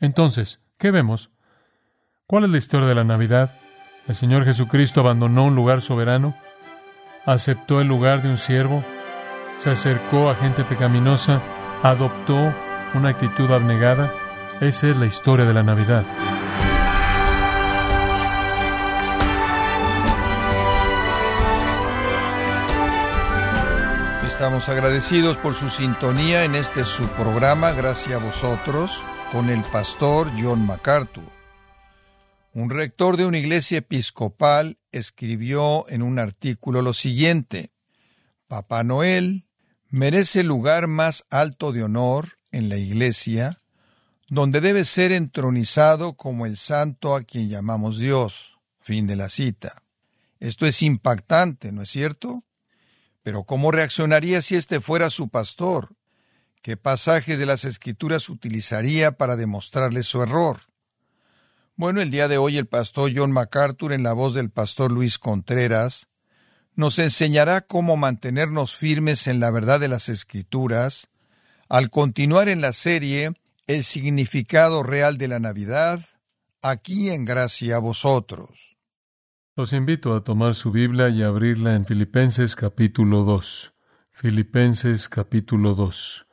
Entonces, ¿qué vemos? ¿Cuál es la historia de la Navidad? El Señor Jesucristo abandonó un lugar soberano, aceptó el lugar de un siervo, se acercó a gente pecaminosa, adoptó una actitud abnegada. Esa es la historia de la Navidad. Estamos agradecidos por su sintonía en este subprograma, gracias a vosotros, con el pastor John MacArthur. Un rector de una iglesia episcopal escribió en un artículo lo siguiente, Papá Noel merece el lugar más alto de honor en la iglesia, donde debe ser entronizado como el santo a quien llamamos Dios. Fin de la cita. Esto es impactante, ¿no es cierto? Pero ¿cómo reaccionaría si éste fuera su pastor? ¿Qué pasajes de las Escrituras utilizaría para demostrarle su error? Bueno, el día de hoy el pastor John MacArthur, en la voz del pastor Luis Contreras, nos enseñará cómo mantenernos firmes en la verdad de las Escrituras al continuar en la serie El significado real de la Navidad, aquí en gracia a vosotros. Los invito a tomar su Biblia y abrirla en Filipenses capítulo 2. Filipenses capítulo 2.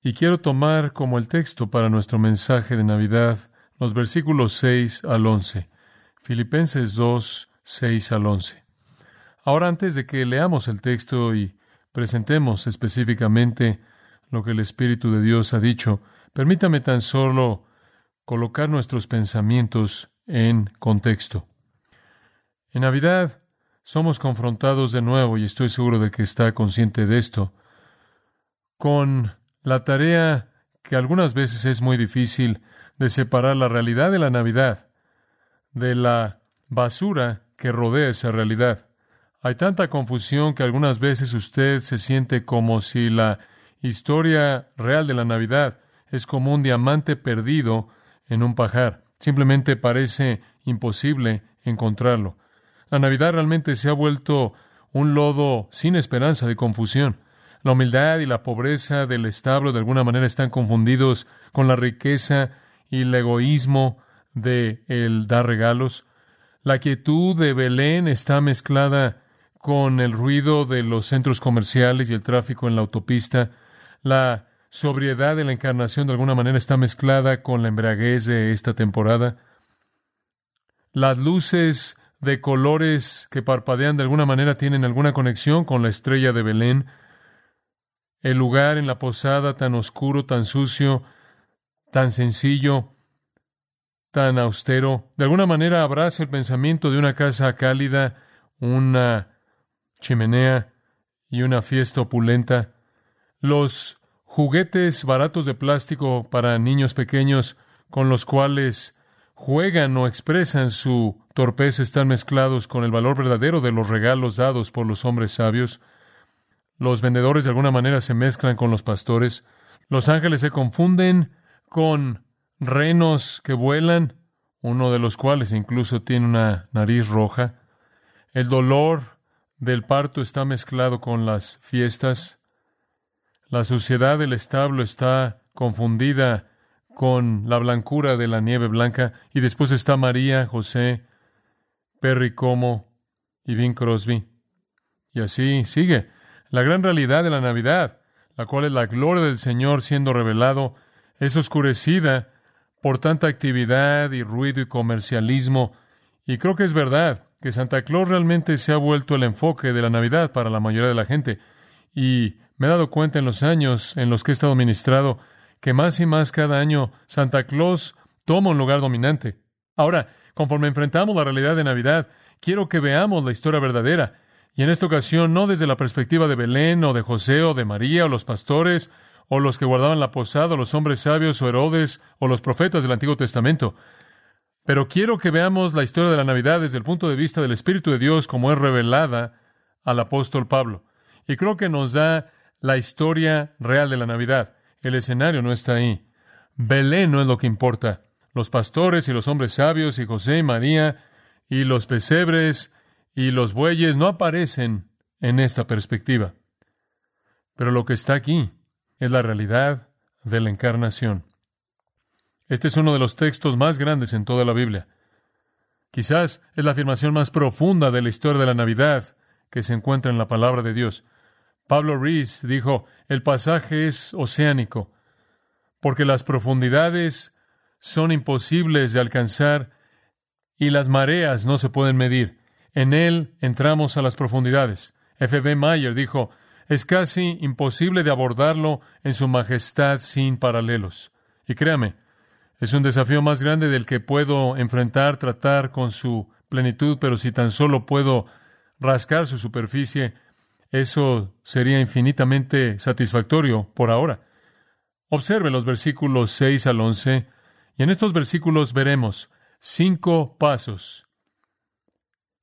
Y quiero tomar como el texto para nuestro mensaje de Navidad los versículos 6 al 11. Filipenses 2, 6 al 11. Ahora antes de que leamos el texto y presentemos específicamente lo que el Espíritu de Dios ha dicho, permítame tan solo colocar nuestros pensamientos en contexto. En Navidad somos confrontados de nuevo, y estoy seguro de que está consciente de esto, con la tarea que algunas veces es muy difícil de separar la realidad de la Navidad de la basura que rodea esa realidad. Hay tanta confusión que algunas veces usted se siente como si la historia real de la Navidad es como un diamante perdido en un pajar. Simplemente parece imposible encontrarlo. La Navidad realmente se ha vuelto un lodo sin esperanza de confusión. La humildad y la pobreza del establo de alguna manera están confundidos con la riqueza y el egoísmo de el dar regalos. La quietud de Belén está mezclada con el ruido de los centros comerciales y el tráfico en la autopista. La sobriedad de la encarnación de alguna manera está mezclada con la embriaguez de esta temporada. Las luces de colores que parpadean de alguna manera tienen alguna conexión con la estrella de Belén. El lugar en la posada tan oscuro, tan sucio, tan sencillo, tan austero, de alguna manera abraza el pensamiento de una casa cálida, una chimenea y una fiesta opulenta. Los juguetes baratos de plástico para niños pequeños con los cuales juegan o expresan su torpeza están mezclados con el valor verdadero de los regalos dados por los hombres sabios. Los vendedores de alguna manera se mezclan con los pastores. Los ángeles se confunden con renos que vuelan, uno de los cuales incluso tiene una nariz roja. El dolor del parto está mezclado con las fiestas. La suciedad del establo está confundida con la blancura de la nieve blanca. Y después está María, José, Perry Como y Bing Crosby. Y así sigue. La gran realidad de la Navidad, la cual es la gloria del Señor siendo revelado, es oscurecida por tanta actividad y ruido y comercialismo. Y creo que es verdad que Santa Claus realmente se ha vuelto el enfoque de la Navidad para la mayoría de la gente. Y me he dado cuenta en los años en los que he estado ministrado que más y más cada año Santa Claus toma un lugar dominante. Ahora, conforme enfrentamos la realidad de Navidad, quiero que veamos la historia verdadera. Y en esta ocasión no desde la perspectiva de Belén o de José o de María o los pastores o los que guardaban la posada, o los hombres sabios, o Herodes, o los profetas del Antiguo Testamento. Pero quiero que veamos la historia de la Navidad desde el punto de vista del Espíritu de Dios como es revelada al apóstol Pablo. Y creo que nos da la historia real de la Navidad. El escenario no está ahí. Belén no es lo que importa. Los pastores y los hombres sabios y José y María y los pesebres y los bueyes no aparecen en esta perspectiva. Pero lo que está aquí es la realidad de la encarnación. Este es uno de los textos más grandes en toda la Biblia. Quizás es la afirmación más profunda de la historia de la Navidad que se encuentra en la palabra de Dios. Pablo Rees dijo, el pasaje es oceánico, porque las profundidades son imposibles de alcanzar y las mareas no se pueden medir. En él entramos a las profundidades. F. B. Mayer dijo, es casi imposible de abordarlo en su majestad sin paralelos. Y créame, es un desafío más grande del que puedo enfrentar, tratar con su plenitud, pero si tan solo puedo rascar su superficie, eso sería infinitamente satisfactorio por ahora. Observe los versículos 6 al 11, y en estos versículos veremos cinco pasos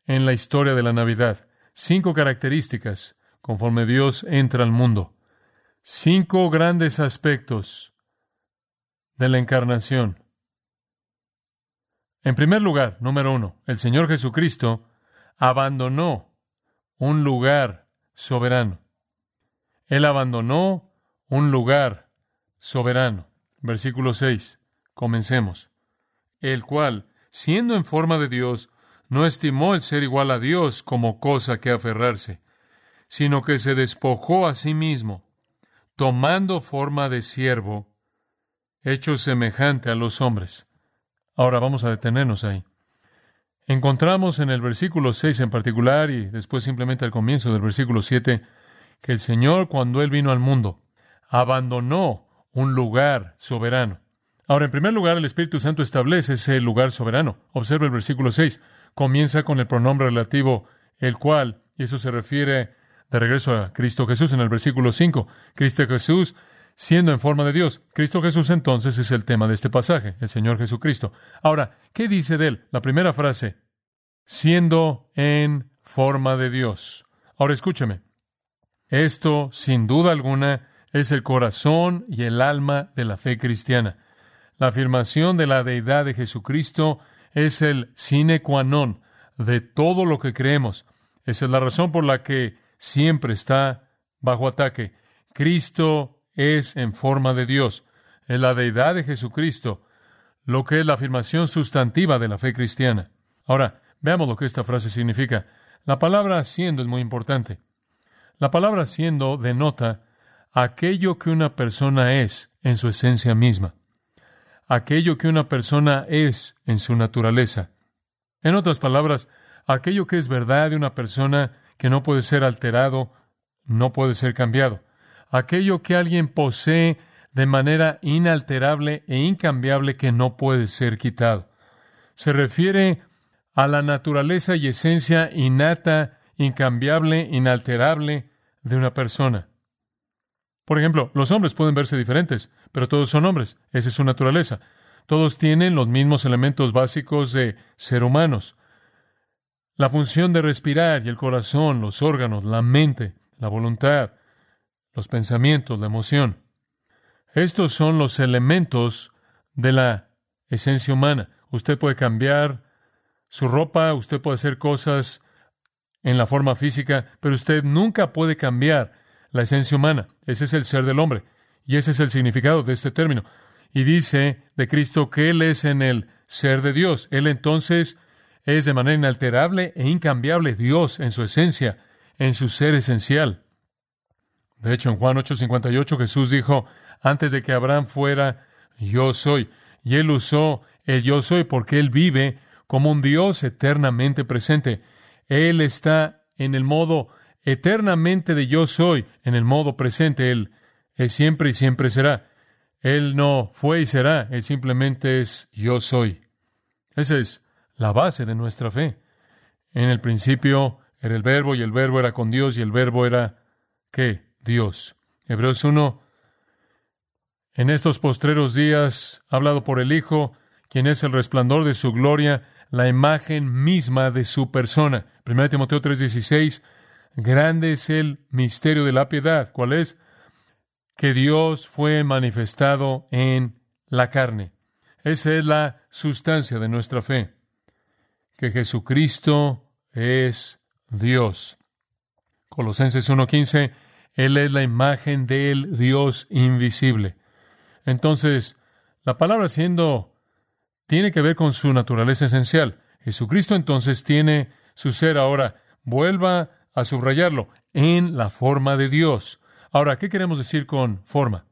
en la historia de la Navidad, cinco características conforme Dios entra al mundo, cinco grandes aspectos de la encarnación. En primer lugar, número uno, el Señor Jesucristo abandonó un lugar soberano. Él abandonó un lugar soberano. Versículo 6. Comencemos. El cual, siendo en forma de Dios, no estimó el ser igual a Dios como cosa que aferrarse, sino que se despojó a sí mismo, tomando forma de siervo, hecho semejante a los hombres. Ahora vamos a detenernos ahí. Encontramos en el versículo 6 en particular y después simplemente al comienzo del versículo 7 que el Señor cuando Él vino al mundo abandonó un lugar soberano. Ahora, en primer lugar, el Espíritu Santo establece ese lugar soberano. Observa el versículo 6. Comienza con el pronombre relativo el cual, y eso se refiere de regreso a Cristo Jesús en el versículo 5. Cristo Jesús siendo en forma de Dios. Cristo Jesús entonces es el tema de este pasaje, el Señor Jesucristo. Ahora, ¿qué dice de él? La primera frase, siendo en forma de Dios. Ahora escúcheme. Esto, sin duda alguna, es el corazón y el alma de la fe cristiana. La afirmación de la deidad de Jesucristo es el sine qua non de todo lo que creemos. Esa es la razón por la que siempre está bajo ataque. Cristo es en forma de Dios, es la deidad de Jesucristo, lo que es la afirmación sustantiva de la fe cristiana. Ahora, veamos lo que esta frase significa. La palabra siendo es muy importante. La palabra siendo denota aquello que una persona es en su esencia misma, aquello que una persona es en su naturaleza. En otras palabras, aquello que es verdad de una persona que no puede ser alterado, no puede ser cambiado aquello que alguien posee de manera inalterable e incambiable que no puede ser quitado. Se refiere a la naturaleza y esencia innata, incambiable, inalterable de una persona. Por ejemplo, los hombres pueden verse diferentes, pero todos son hombres, esa es su naturaleza. Todos tienen los mismos elementos básicos de ser humanos. La función de respirar y el corazón, los órganos, la mente, la voluntad, los pensamientos, la emoción. Estos son los elementos de la esencia humana. Usted puede cambiar su ropa, usted puede hacer cosas en la forma física, pero usted nunca puede cambiar la esencia humana. Ese es el ser del hombre. Y ese es el significado de este término. Y dice de Cristo que Él es en el ser de Dios. Él entonces es de manera inalterable e incambiable Dios en su esencia, en su ser esencial. De hecho, en Juan 8:58 Jesús dijo, antes de que Abraham fuera, yo soy. Y él usó el yo soy porque él vive como un Dios eternamente presente. Él está en el modo eternamente de yo soy, en el modo presente. Él es siempre y siempre será. Él no fue y será, Él simplemente es yo soy. Esa es la base de nuestra fe. En el principio era el verbo y el verbo era con Dios y el verbo era ¿qué? Dios. Hebreos 1, en estos postreros días, hablado por el Hijo, quien es el resplandor de su gloria, la imagen misma de su persona. 1 Timoteo 3:16, grande es el misterio de la piedad. ¿Cuál es? Que Dios fue manifestado en la carne. Esa es la sustancia de nuestra fe. Que Jesucristo es Dios. Colosenses 1:15, él es la imagen del Dios invisible. Entonces, La palabra siendo tiene que ver con su naturaleza esencial. Jesucristo entonces tiene su ser ahora. Vuelva a subrayarlo en la forma de Dios. Ahora, ¿qué queremos decir con forma?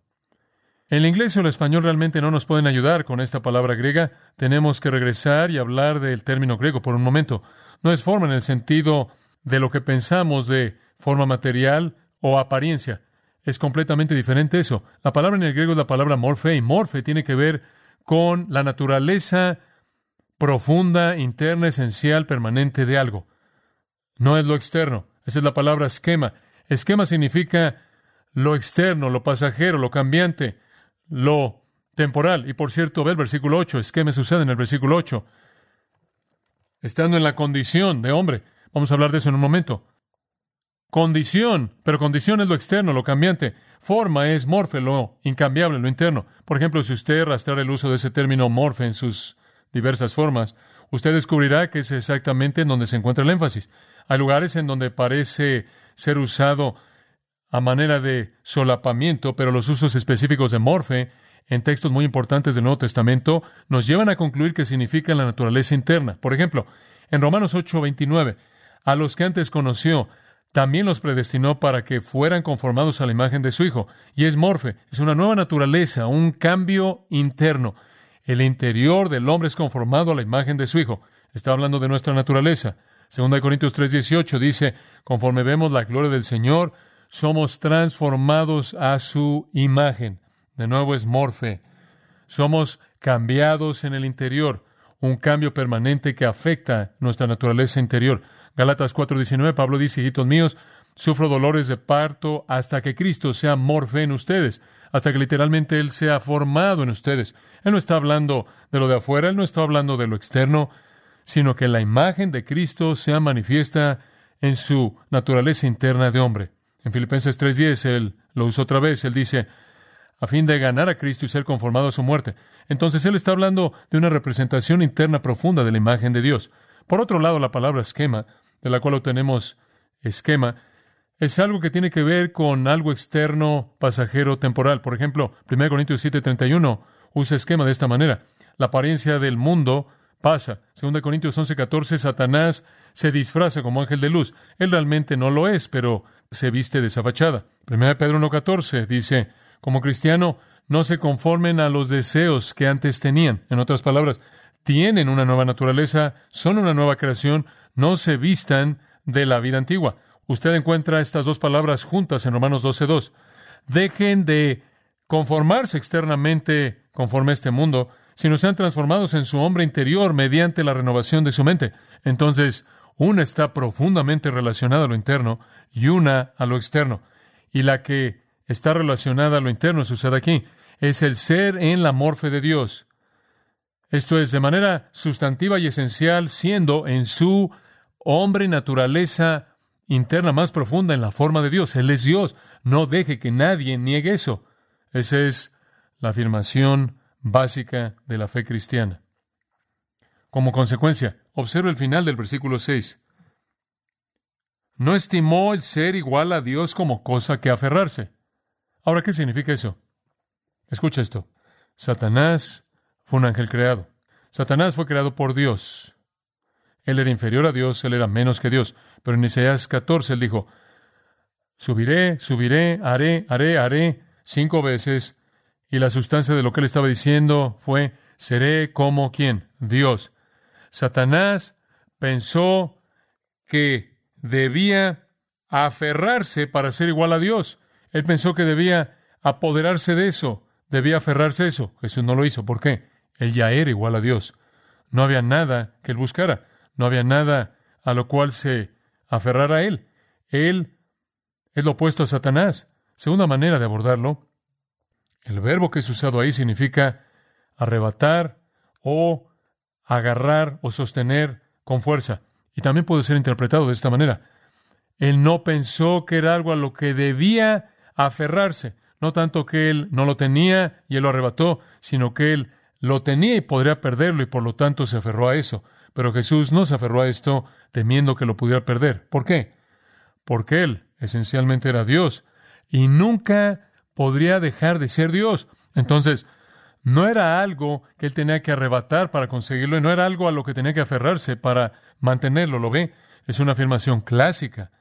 El inglés o el español realmente no nos pueden ayudar con esta palabra griega. Tenemos que regresar y hablar del término griego por un momento. No es forma en el sentido de lo que pensamos de forma material o apariencia. Es completamente diferente eso. La palabra en el griego es la palabra morfe y morfe tiene que ver con la naturaleza profunda, interna, esencial, permanente de algo. No es lo externo. Esa es la palabra esquema. Esquema significa lo externo, lo pasajero, lo cambiante, lo temporal. Y por cierto, ve el versículo 8. Es que me sucede en el versículo 8. Estando en la condición de hombre. Vamos a hablar de eso en un momento. Condición, pero condición es lo externo, lo cambiante. Forma es morfe, lo incambiable, lo interno. Por ejemplo, si usted rastrear el uso de ese término morfe en sus diversas formas, usted descubrirá que es exactamente en donde se encuentra el énfasis. Hay lugares en donde parece ser usado a manera de solapamiento, pero los usos específicos de morfe en textos muy importantes del Nuevo Testamento nos llevan a concluir que significa la naturaleza interna. Por ejemplo, en Romanos 8:29, a los que antes conoció, también los predestinó para que fueran conformados a la imagen de su Hijo. Y es morfe, es una nueva naturaleza, un cambio interno. El interior del hombre es conformado a la imagen de su Hijo. Está hablando de nuestra naturaleza. 2 Corintios 3:18 dice, conforme vemos la gloria del Señor, somos transformados a su imagen. De nuevo es morfe. Somos cambiados en el interior, un cambio permanente que afecta nuestra naturaleza interior. Galatas 4:19, Pablo dice, hijitos míos, sufro dolores de parto hasta que Cristo sea morfe en ustedes, hasta que literalmente Él sea formado en ustedes. Él no está hablando de lo de afuera, Él no está hablando de lo externo, sino que la imagen de Cristo sea manifiesta en su naturaleza interna de hombre. En Filipenses 3:10 él lo usa otra vez, él dice, a fin de ganar a Cristo y ser conformado a su muerte. Entonces él está hablando de una representación interna profunda de la imagen de Dios. Por otro lado, la palabra esquema, de la cual obtenemos esquema, es algo que tiene que ver con algo externo, pasajero, temporal. Por ejemplo, 1 Corintios 7:31 usa esquema de esta manera. La apariencia del mundo pasa. 2 Corintios 11:14, Satanás se disfraza como ángel de luz. Él realmente no lo es, pero se viste de esa fachada. 1 Pedro 1.14 dice, como cristiano, no se conformen a los deseos que antes tenían. En otras palabras, tienen una nueva naturaleza, son una nueva creación, no se vistan de la vida antigua. Usted encuentra estas dos palabras juntas en Romanos 12.2. Dejen de conformarse externamente conforme a este mundo, sino sean transformados en su hombre interior mediante la renovación de su mente. Entonces, una está profundamente relacionada a lo interno y una a lo externo. Y la que está relacionada a lo interno, sucede aquí, es el ser en la morfe de Dios. Esto es, de manera sustantiva y esencial, siendo en su hombre naturaleza interna más profunda en la forma de Dios. Él es Dios. No deje que nadie niegue eso. Esa es la afirmación básica de la fe cristiana. Como consecuencia, observe el final del versículo 6. No estimó el ser igual a Dios como cosa que aferrarse. Ahora, ¿qué significa eso? Escucha esto. Satanás fue un ángel creado. Satanás fue creado por Dios. Él era inferior a Dios, él era menos que Dios. Pero en Isaías 14 él dijo, subiré, subiré, haré, haré, haré, cinco veces. Y la sustancia de lo que él estaba diciendo fue, seré como quién? Dios. Satanás pensó que debía aferrarse para ser igual a Dios. Él pensó que debía apoderarse de eso, debía aferrarse a eso. Jesús no lo hizo. ¿Por qué? Él ya era igual a Dios. No había nada que él buscara, no había nada a lo cual se aferrara a él. Él es lo opuesto a Satanás. Segunda manera de abordarlo, el verbo que es usado ahí significa arrebatar o agarrar o sostener con fuerza. Y también puede ser interpretado de esta manera. Él no pensó que era algo a lo que debía aferrarse, no tanto que él no lo tenía y él lo arrebató, sino que él lo tenía y podría perderlo y por lo tanto se aferró a eso. Pero Jesús no se aferró a esto temiendo que lo pudiera perder. ¿Por qué? Porque él esencialmente era Dios y nunca podría dejar de ser Dios. Entonces, No era algo que él tenía que arrebatar para conseguirlo y no era algo a lo que tenía que aferrarse para mantenerlo. ¿Lo ve? Es una afirmación clásica,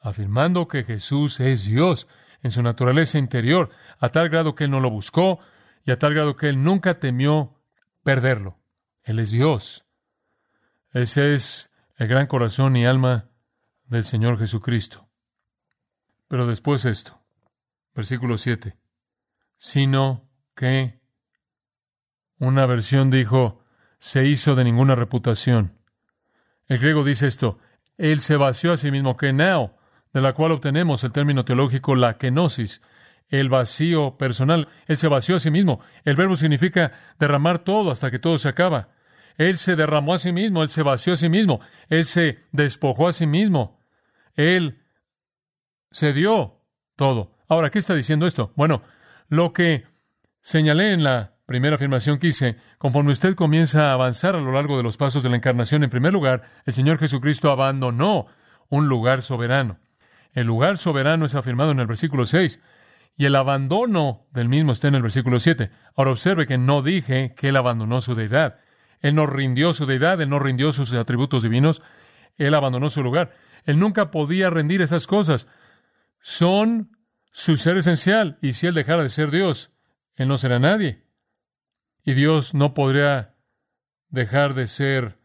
afirmando que Jesús es Dios en su naturaleza interior, a tal grado que él no lo buscó y a tal grado que él nunca temió perderlo. Él es Dios. Ese es el gran corazón y alma del Señor Jesucristo. Pero después esto, versículo 7, sino que una versión dijo, se hizo de ninguna reputación. El griego dice esto, él se vació a sí mismo, que de la cual obtenemos el término teológico la kenosis, el vacío personal. Él se vació a sí mismo. El verbo significa derramar todo hasta que todo se acaba. Él se derramó a sí mismo, él se vació a sí mismo, él se despojó a sí mismo, él se dio todo. Ahora, ¿qué está diciendo esto? Bueno, lo que señalé en la primera afirmación que hice, conforme usted comienza a avanzar a lo largo de los pasos de la encarnación, en primer lugar, el Señor Jesucristo abandonó un lugar soberano. El lugar soberano es afirmado en el versículo 6 y el abandono del mismo está en el versículo 7. Ahora observe que no dije que él abandonó su deidad. Él no rindió su deidad, él no rindió sus atributos divinos, él abandonó su lugar. Él nunca podía rendir esas cosas. Son su ser esencial, y si él dejara de ser Dios, él no será nadie. Y Dios no podría dejar de ser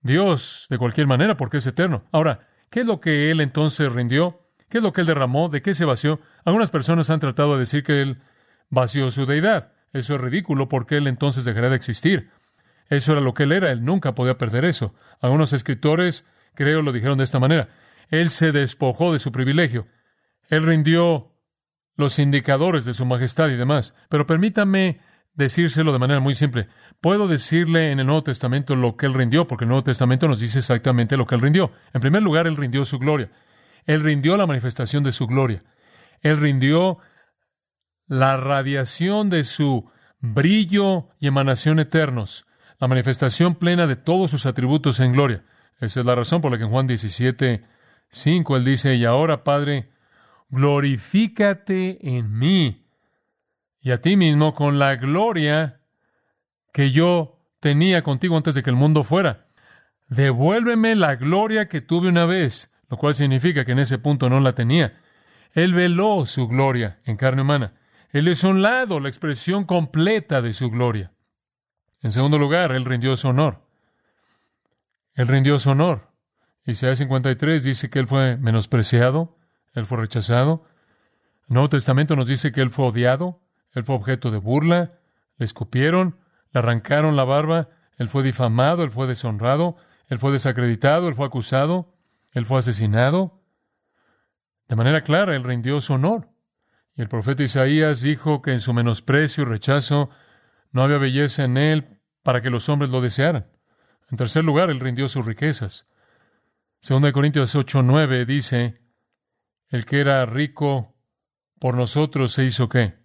Dios de cualquier manera porque es eterno. Ahora, ¿qué es lo que él entonces rindió? ¿Qué es lo que él derramó? ¿De qué se vació? Algunas personas han tratado de decir que él vació su deidad. Eso es ridículo porque él entonces dejará de existir. Eso era lo que él era, él nunca podía perder eso. Algunos escritores, creo, lo dijeron de esta manera. Él se despojó de su privilegio. Él rindió los indicadores de su majestad y demás. Pero permítame decírselo de manera muy simple. Puedo decirle en el Nuevo Testamento lo que él rindió, porque el Nuevo Testamento nos dice exactamente lo que él rindió. En primer lugar, él rindió su gloria. Él rindió la manifestación de su gloria. Él rindió la radiación de su brillo y emanación eternos la manifestación plena de todos sus atributos en gloria. Esa es la razón por la que en Juan 17, 5 él dice, y ahora, Padre, glorifícate en mí y a ti mismo con la gloria que yo tenía contigo antes de que el mundo fuera. Devuélveme la gloria que tuve una vez, lo cual significa que en ese punto no la tenía. Él veló su gloria en carne humana. Él es un lado, la expresión completa de su gloria. En segundo lugar, él rindió su honor. Él rindió su honor. Isaías 53 dice que él fue menospreciado, él fue rechazado. El Nuevo Testamento nos dice que él fue odiado, él fue objeto de burla, le escupieron, le arrancaron la barba, él fue difamado, él fue deshonrado, él fue desacreditado, él fue acusado, él fue asesinado. De manera clara, él rindió su honor. Y el profeta Isaías dijo que en su menosprecio y rechazo no había belleza en él para que los hombres lo desearan. En tercer lugar, él rindió sus riquezas. Segunda de Corintios 8, 9 dice, el que era rico por nosotros se hizo qué?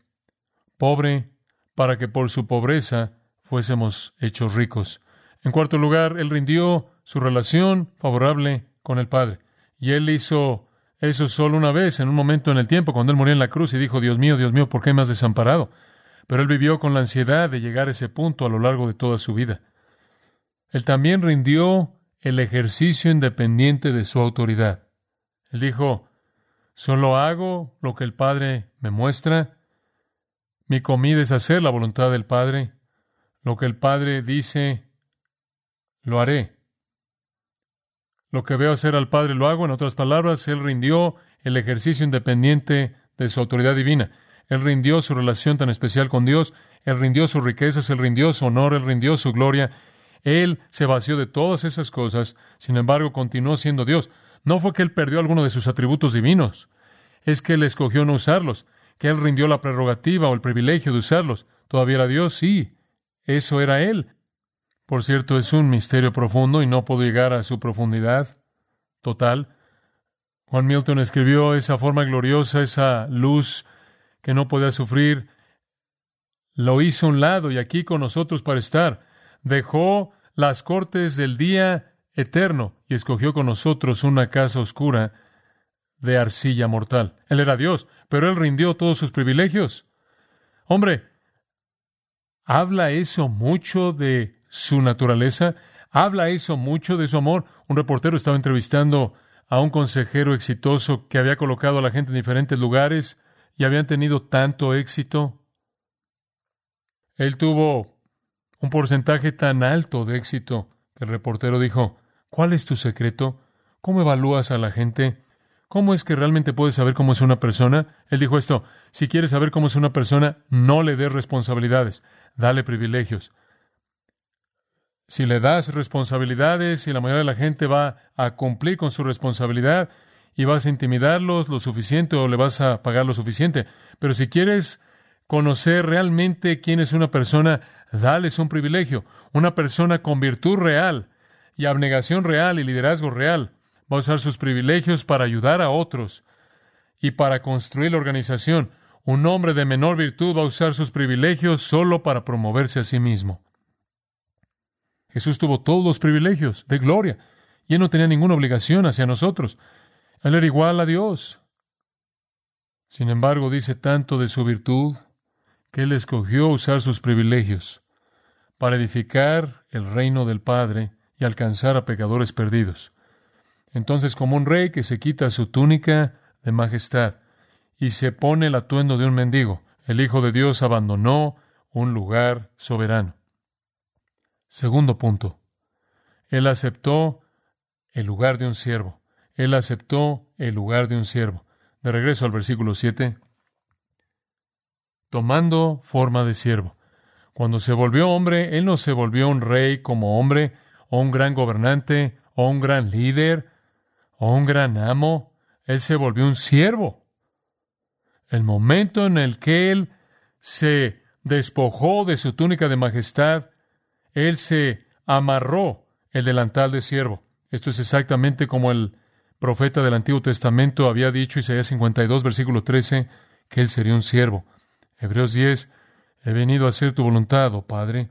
Pobre para que por su pobreza fuésemos hechos ricos. En cuarto lugar, él rindió su relación favorable con el Padre. Y él hizo eso solo una vez, en un momento en el tiempo, cuando él murió en la cruz y dijo, Dios mío, Dios mío, ¿por qué me has desamparado? pero él vivió con la ansiedad de llegar a ese punto a lo largo de toda su vida. Él también rindió el ejercicio independiente de su autoridad. Él dijo, solo hago lo que el Padre me muestra, mi comida es hacer la voluntad del Padre, lo que el Padre dice, lo haré. Lo que veo hacer al Padre lo hago. En otras palabras, Él rindió el ejercicio independiente de su autoridad divina. Él rindió su relación tan especial con Dios, Él rindió sus riquezas, Él rindió su honor, Él rindió su gloria. Él se vació de todas esas cosas, sin embargo continuó siendo Dios. No fue que Él perdió alguno de sus atributos divinos, es que Él escogió no usarlos, que Él rindió la prerrogativa o el privilegio de usarlos. ¿Todavía era Dios? Sí, eso era Él. Por cierto, es un misterio profundo y no puedo llegar a su profundidad total. Juan Milton escribió esa forma gloriosa, esa luz que no podía sufrir, lo hizo a un lado y aquí con nosotros para estar. Dejó las cortes del día eterno y escogió con nosotros una casa oscura de arcilla mortal. Él era Dios, pero él rindió todos sus privilegios. Hombre, ¿Habla eso mucho de su naturaleza? ¿Habla eso mucho de su amor? Un reportero estaba entrevistando a un consejero exitoso que había colocado a la gente en diferentes lugares y habían tenido tanto éxito. Él tuvo un porcentaje tan alto de éxito que el reportero dijo, ¿cuál es tu secreto? ¿Cómo evalúas a la gente? ¿Cómo es que realmente puedes saber cómo es una persona? Él dijo esto, si quieres saber cómo es una persona, no le des responsabilidades, dale privilegios. Si le das responsabilidades y la mayoría de la gente va a cumplir con su responsabilidad y vas a intimidarlos lo suficiente o le vas a pagar lo suficiente. Pero si quieres conocer realmente quién es una persona, dales un privilegio. Una persona con virtud real y abnegación real y liderazgo real va a usar sus privilegios para ayudar a otros y para construir la organización. Un hombre de menor virtud va a usar sus privilegios solo para promoverse a sí mismo. Jesús tuvo todos los privilegios de gloria y él no tenía ninguna obligación hacia nosotros. Él era igual a Dios. Sin embargo, dice tanto de su virtud que él escogió usar sus privilegios para edificar el reino del Padre y alcanzar a pecadores perdidos. Entonces, como un rey que se quita su túnica de majestad y se pone el atuendo de un mendigo, el Hijo de Dios abandonó un lugar soberano. Segundo punto. Él aceptó el lugar de un siervo. Él aceptó el lugar de un siervo. De regreso al versículo 7. Tomando forma de siervo. Cuando se volvió hombre, Él no se volvió un rey como hombre, o un gran gobernante, o un gran líder, un gran amo, Él se volvió un siervo. El momento en el que Él se despojó de su túnica de majestad, Él se amarró el delantal de siervo. Esto es exactamente como el profeta del Antiguo Testamento había dicho, Isaías 52, versículo 13, que Él sería un siervo. Hebreos 10, he venido a hacer tu voluntad, oh Padre.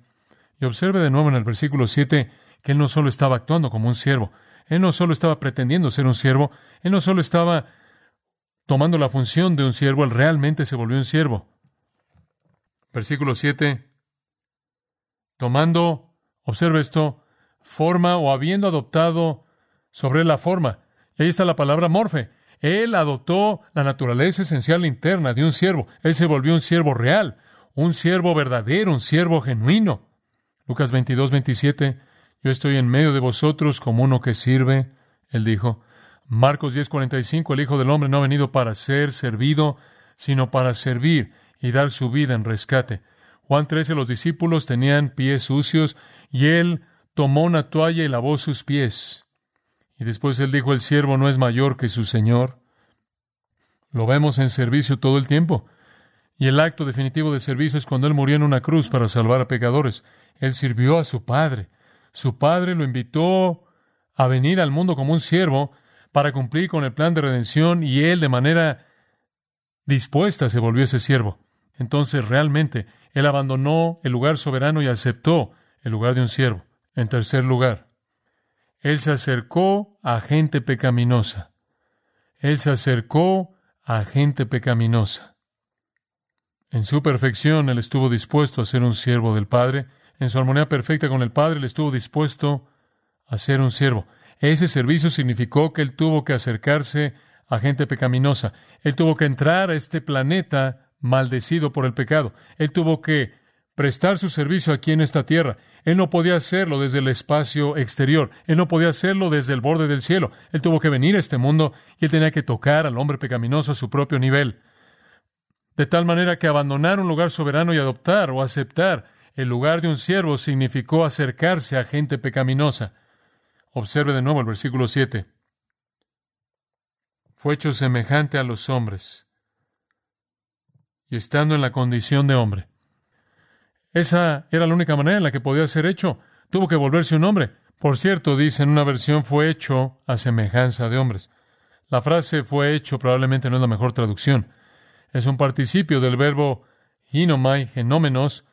Y observe de nuevo en el versículo 7 que Él no solo estaba actuando como un siervo, él no solo estaba pretendiendo ser un siervo, él no solo estaba tomando la función de un siervo, él realmente se volvió un siervo. Versículo 7. Tomando, observa esto, forma o habiendo adoptado sobre la forma. Y ahí está la palabra morfe. Él adoptó la naturaleza esencial interna de un siervo. Él se volvió un siervo real, un siervo verdadero, un siervo genuino. Lucas 22, 27. Yo estoy en medio de vosotros como uno que sirve, él dijo. Marcos 10:45, el Hijo del Hombre no ha venido para ser servido, sino para servir y dar su vida en rescate. Juan 13, los discípulos tenían pies sucios y él tomó una toalla y lavó sus pies. Y después él dijo, el siervo no es mayor que su Señor. Lo vemos en servicio todo el tiempo. Y el acto definitivo de servicio es cuando él murió en una cruz para salvar a pecadores. Él sirvió a su Padre. Su padre lo invitó a venir al mundo como un siervo para cumplir con el plan de redención y él de manera dispuesta se volvió ese siervo. Entonces realmente él abandonó el lugar soberano y aceptó el lugar de un siervo. En tercer lugar, él se acercó a gente pecaminosa. Él se acercó a gente pecaminosa. En su perfección, él estuvo dispuesto a ser un siervo del Padre en su armonía perfecta con el Padre, él estuvo dispuesto a ser un siervo. Ese servicio significó que él tuvo que acercarse a gente pecaminosa. Él tuvo que entrar a este planeta maldecido por el pecado. Él tuvo que prestar su servicio aquí en esta tierra. Él no podía hacerlo desde el espacio exterior. Él no podía hacerlo desde el borde del cielo. Él tuvo que venir a este mundo y él tenía que tocar al hombre pecaminoso a su propio nivel. De tal manera que abandonar un lugar soberano y adoptar o aceptar el lugar de un siervo significó acercarse a gente pecaminosa. Observe de nuevo el versículo 7. Fue hecho semejante a los hombres, y estando en la condición de hombre. Esa era la única manera en la que podía ser hecho. Tuvo que volverse un hombre. Por cierto, dice en una versión, fue hecho a semejanza de hombres. La frase fue hecho probablemente no es la mejor traducción. Es un participio del verbo hinomai, genómenos,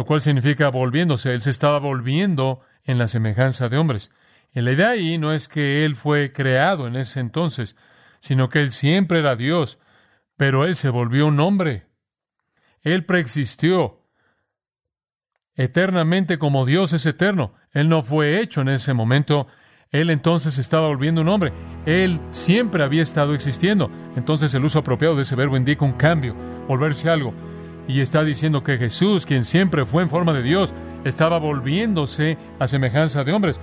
lo cual significa volviéndose. Él se estaba volviendo en la semejanza de hombres. Y la idea ahí no es que Él fue creado en ese entonces, sino que Él siempre era Dios, pero Él se volvió un hombre. Él preexistió eternamente como Dios es eterno. Él no fue hecho en ese momento. Él entonces estaba volviendo un hombre. Él siempre había estado existiendo. Entonces el uso apropiado de ese verbo indica un cambio, volverse algo. Y está diciendo que Jesús, quien siempre fue en forma de Dios, estaba volviéndose a semejanza de hombres.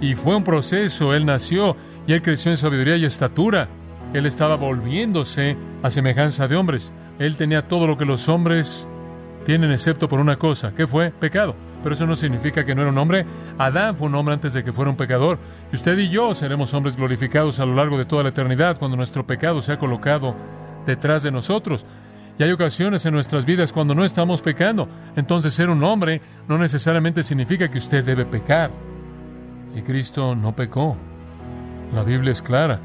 Y fue un proceso. Él nació y él creció en sabiduría y estatura. Él estaba volviéndose a semejanza de hombres. Él tenía todo lo que los hombres tienen excepto por una cosa. ¿Qué fue? Pecado. Pero eso no significa que no era un hombre. Adán fue un hombre antes de que fuera un pecador. Y usted y yo seremos hombres glorificados a lo largo de toda la eternidad cuando nuestro pecado sea colocado detrás de nosotros. Y hay ocasiones en nuestras vidas cuando no estamos pecando. Entonces ser un hombre no necesariamente significa que usted debe pecar. Y Cristo no pecó. La Biblia es clara.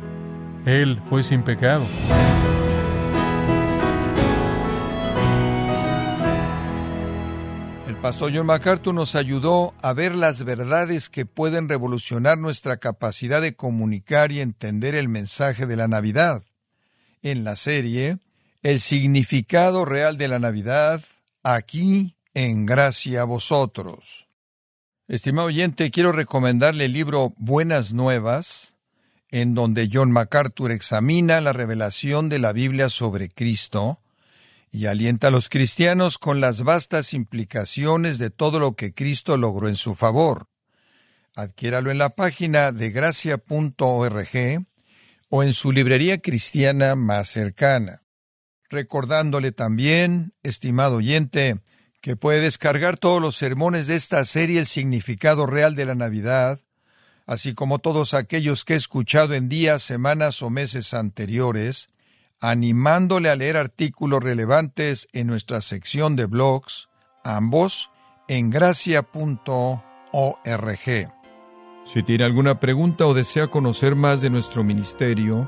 Él fue sin pecado. El pastor John MacArthur nos ayudó a ver las verdades que pueden revolucionar nuestra capacidad de comunicar y entender el mensaje de la Navidad. En la serie, El significado real de la Navidad, aquí en gracia a vosotros. Estimado oyente, quiero recomendarle el libro Buenas Nuevas, en donde John MacArthur examina la revelación de la Biblia sobre Cristo y alienta a los cristianos con las vastas implicaciones de todo lo que Cristo logró en su favor. Adquiéralo en la página de gracia.org o en su librería cristiana más cercana. Recordándole también, estimado oyente, que puede descargar todos los sermones de esta serie El significado real de la Navidad, así como todos aquellos que he escuchado en días, semanas o meses anteriores, animándole a leer artículos relevantes en nuestra sección de blogs, ambos en gracia.org. Si tiene alguna pregunta o desea conocer más de nuestro ministerio,